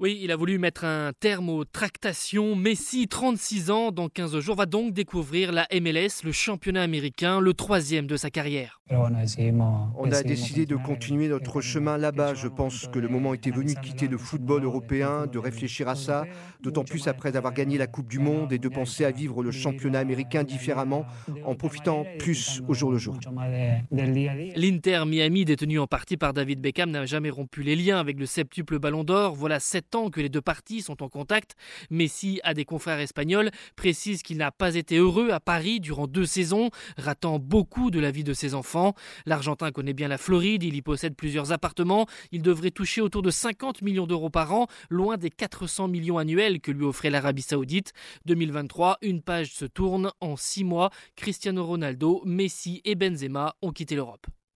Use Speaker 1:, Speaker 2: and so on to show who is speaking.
Speaker 1: Oui, il a voulu mettre un terme aux tractations. Messi, 36 ans, dans 15 jours, va donc découvrir la MLS, le championnat américain, le troisième de sa carrière.
Speaker 2: On a décidé de continuer notre chemin là-bas. Je pense que le moment était venu de quitter le football européen, de réfléchir à ça, d'autant plus après avoir gagné la Coupe du Monde et de penser à vivre le championnat américain différemment, en profitant plus au jour le jour.
Speaker 1: L'Inter Miami, détenu en partie par David Beckham, n'a jamais rompu les liens avec le septuple Ballon d'Or. Voilà sept tant que les deux parties sont en contact. Messi, à des confrères espagnols, précise qu'il n'a pas été heureux à Paris durant deux saisons, ratant beaucoup de la vie de ses enfants. L'Argentin connaît bien la Floride, il y possède plusieurs appartements. Il devrait toucher autour de 50 millions d'euros par an, loin des 400 millions annuels que lui offrait l'Arabie Saoudite. 2023, une page se tourne. En six mois, Cristiano Ronaldo, Messi et Benzema ont quitté l'Europe.